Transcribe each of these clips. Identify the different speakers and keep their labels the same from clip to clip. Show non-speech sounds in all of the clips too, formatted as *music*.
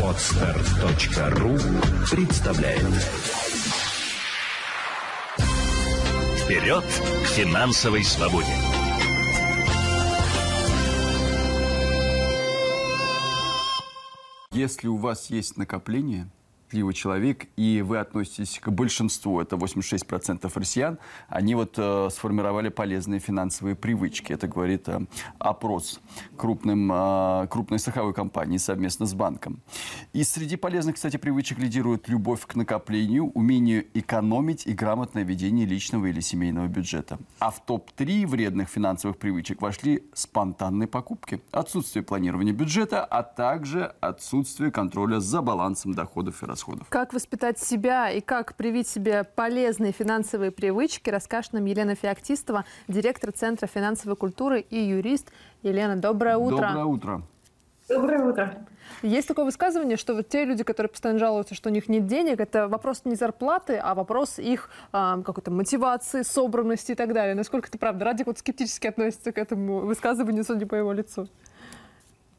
Speaker 1: Отстар.ру представляет Вперед к финансовой свободе!
Speaker 2: Если у вас есть накопление, счастливый человек, и вы относитесь к большинству, это 86% россиян, они вот э, сформировали полезные финансовые привычки. Это говорит э, опрос крупным, э, крупной страховой компании совместно с банком. И среди полезных, кстати, привычек лидирует любовь к накоплению, умение экономить и грамотное ведение личного или семейного бюджета. А в топ-3 вредных финансовых привычек вошли спонтанные покупки, отсутствие планирования бюджета, а также отсутствие контроля за балансом доходов и расходов расходов.
Speaker 3: Как воспитать себя и как привить себе полезные финансовые привычки, расскажет нам Елена Феоктистова, директор Центра финансовой культуры и юрист. Елена, доброе утро.
Speaker 2: Доброе утро.
Speaker 4: Доброе утро.
Speaker 3: Есть такое высказывание, что вот те люди, которые постоянно жалуются, что у них нет денег, это вопрос не зарплаты, а вопрос их э, какой-то мотивации, собранности и так далее. Насколько это правда? Радик вот скептически относится к этому высказыванию, судя по его лицу.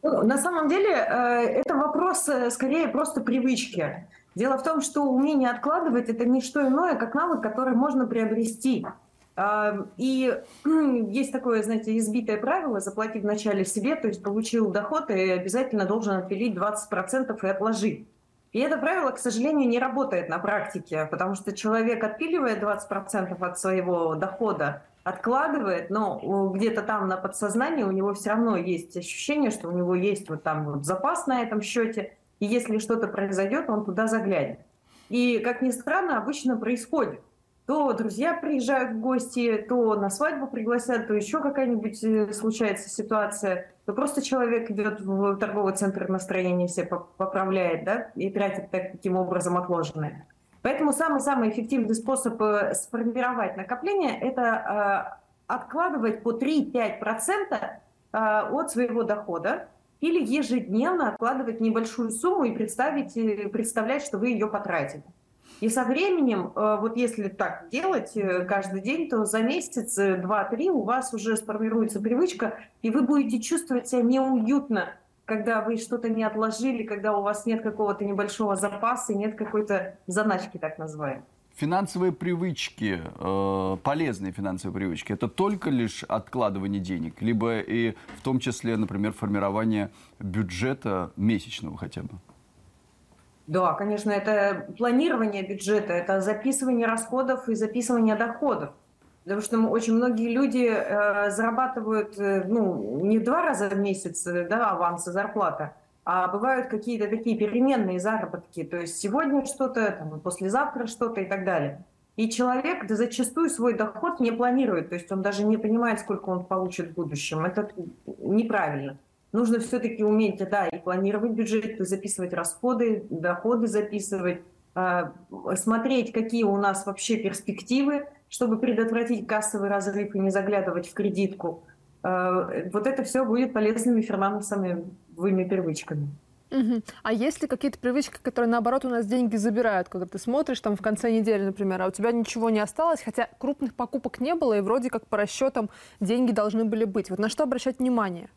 Speaker 4: Ну, на самом деле э, это вопрос э, скорее просто привычки. Дело в том, что умение откладывать это не что иное, как навык, который можно приобрести. А, и *clears throat* есть такое, знаете, избитое правило, заплати вначале себе, то есть получил доход и обязательно должен отпилить 20% и отложить. И это правило, к сожалению, не работает на практике, потому что человек отпиливает 20% от своего дохода, откладывает, но где-то там на подсознании у него все равно есть ощущение, что у него есть вот там вот запас на этом счете, и если что-то произойдет, он туда заглянет. И, как ни странно, обычно происходит. То друзья приезжают в гости, то на свадьбу пригласят, то еще какая-нибудь э, случается ситуация, то просто человек идет в торговый центр настроения себе поправляет, да, и тратит таким образом отложенное. Поэтому самый-самый эффективный способ э, сформировать накопление – это э, откладывать по 3-5% э, от своего дохода или ежедневно откладывать небольшую сумму и представить, представлять, что вы ее потратили. И со временем, вот если так делать каждый день, то за месяц, два-три у вас уже сформируется привычка, и вы будете чувствовать себя неуютно когда вы что-то не отложили, когда у вас нет какого-то небольшого запаса, нет какой-то заначки, так называемой.
Speaker 2: Финансовые привычки, э, полезные финансовые привычки, это только лишь откладывание денег, либо и в том числе, например, формирование бюджета месячного хотя бы?
Speaker 4: Да, конечно, это планирование бюджета, это записывание расходов и записывание доходов. Потому что очень многие люди э, зарабатывают э, ну, не два раза в месяц э, да, аванса зарплата, а бывают какие-то такие переменные заработки. То есть сегодня что-то, послезавтра что-то и так далее. И человек да, зачастую свой доход не планирует, то есть он даже не понимает, сколько он получит в будущем. Это неправильно. Нужно все-таки уметь да, и планировать бюджет, и записывать расходы, доходы записывать, э, смотреть, какие у нас вообще перспективы, чтобы предотвратить кассовый разрыв и не заглядывать в кредитку. Э, вот это все будет полезными финансовыми привычками.
Speaker 3: А есть ли какие-то привычки, которые, наоборот, у нас деньги забирают? Когда ты смотришь там в конце недели, например, а у тебя ничего не осталось, хотя крупных покупок не было, и вроде как по расчетам деньги должны были быть. Вот на что обращать внимание?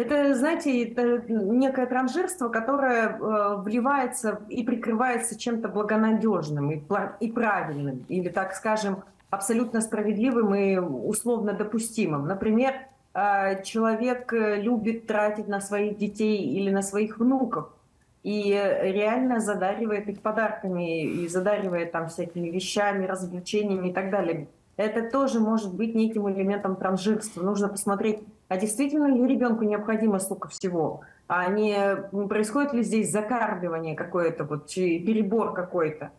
Speaker 4: Это, знаете, это некое транжирство, которое э, вливается и прикрывается чем-то благонадежным и, и правильным, или, так скажем, абсолютно справедливым и условно допустимым. Например, э, человек э, любит тратить на своих детей или на своих внуков, и реально задаривает их подарками, и задаривает там всякими вещами, развлечениями и так далее. Это тоже может быть неким элементом транжирства. Нужно посмотреть а действительно ли ребенку необходимо столько всего, а не происходит ли здесь закармливание какое-то, вот, перебор какой-то.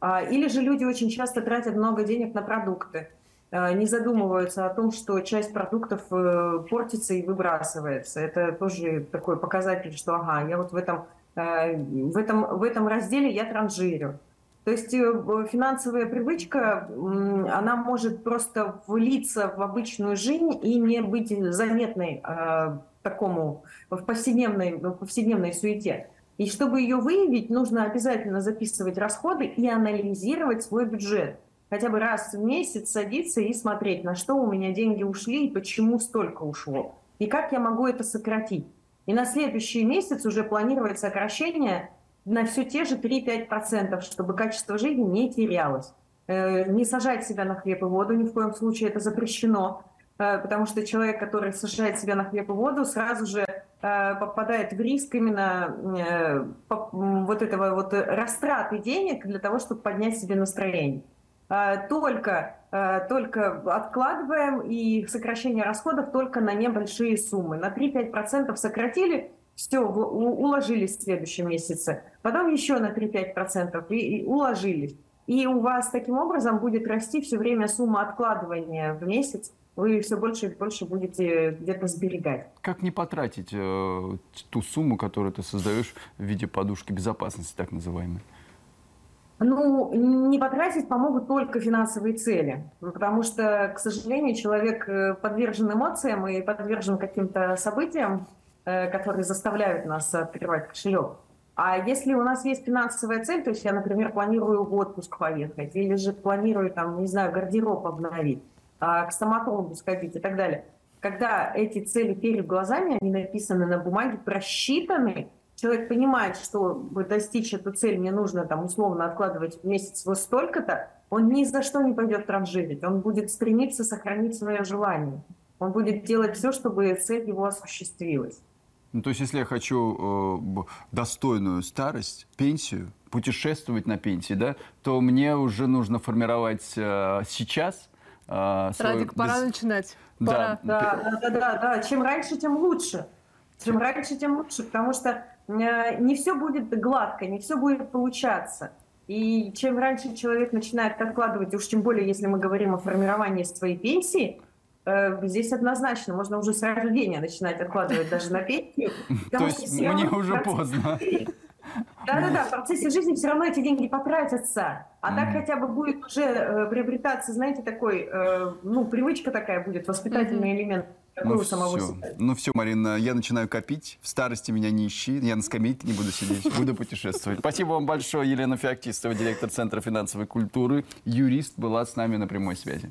Speaker 4: А, или же люди очень часто тратят много денег на продукты, а, не задумываются о том, что часть продуктов э, портится и выбрасывается. Это тоже такой показатель, что ага, я вот в этом, э, в этом, в этом разделе я транжирю. То есть э, финансовая привычка, она может просто влиться в обычную жизнь и не быть заметной э, такому в повседневной, в повседневной суете. И чтобы ее выявить, нужно обязательно записывать расходы и анализировать свой бюджет. Хотя бы раз в месяц садиться и смотреть, на что у меня деньги ушли и почему столько ушло. И как я могу это сократить. И на следующий месяц уже планировать сокращение на все те же 3-5%, чтобы качество жизни не терялось. Э, не сажать себя на хлеб и воду ни в коем случае, это запрещено, э, потому что человек, который сажает себя на хлеб и воду, сразу же э, попадает в риск именно вот этого вот растраты денег для того, чтобы поднять себе настроение. Только, только откладываем и сокращение расходов только на небольшие суммы. На 3-5% сократили, все, уложились в следующем месяце. Потом еще на 3-5% и, и уложились. И у вас таким образом будет расти все время сумма откладывания в месяц. Вы все больше и больше будете где-то сберегать.
Speaker 2: Как не потратить э, ту сумму, которую ты создаешь в виде подушки безопасности, так называемой?
Speaker 4: Ну, не потратить помогут только финансовые цели, потому что, к сожалению, человек э, подвержен эмоциям и подвержен каким-то событиям, которые заставляют нас открывать кошелек. А если у нас есть финансовая цель, то есть я, например, планирую в отпуск поехать, или же планирую, там, не знаю, гардероб обновить, а, к стоматологу сходить и так далее. Когда эти цели перед глазами, они написаны на бумаге, просчитаны, человек понимает, что достичь эту цель мне нужно там условно откладывать в месяц вот столько-то, он ни за что не пойдет транжирить, он будет стремиться сохранить свое желание. Он будет делать все, чтобы цель его осуществилась.
Speaker 2: Ну, то есть, если я хочу э, достойную старость, пенсию, путешествовать на пенсии, да, то мне уже нужно формировать э, сейчас
Speaker 3: э, свой... Радик, пора без... начинать. Пора.
Speaker 4: Да, да, да, да, да. Чем раньше, тем лучше. Чем раньше, тем лучше, потому что э, не все будет гладко, не все будет получаться. И чем раньше человек начинает откладывать, уж тем более, если мы говорим о формировании своей пенсии, здесь однозначно можно уже с рождения начинать откладывать даже на пенсию. *laughs*
Speaker 2: То есть мне уже поздно.
Speaker 4: Да-да-да, в процессе жизни все равно эти деньги потратятся. А так хотя бы будет уже э, приобретаться, знаете, такой, э, ну, привычка такая будет, воспитательный элемент.
Speaker 2: Ну все. ну все, Марина, я начинаю копить. В старости меня не ищи. Я на скамейке не буду сидеть, буду путешествовать. Спасибо вам большое. Елена Феоктистова, директор Центра финансовой культуры, юрист, была с нами на прямой связи.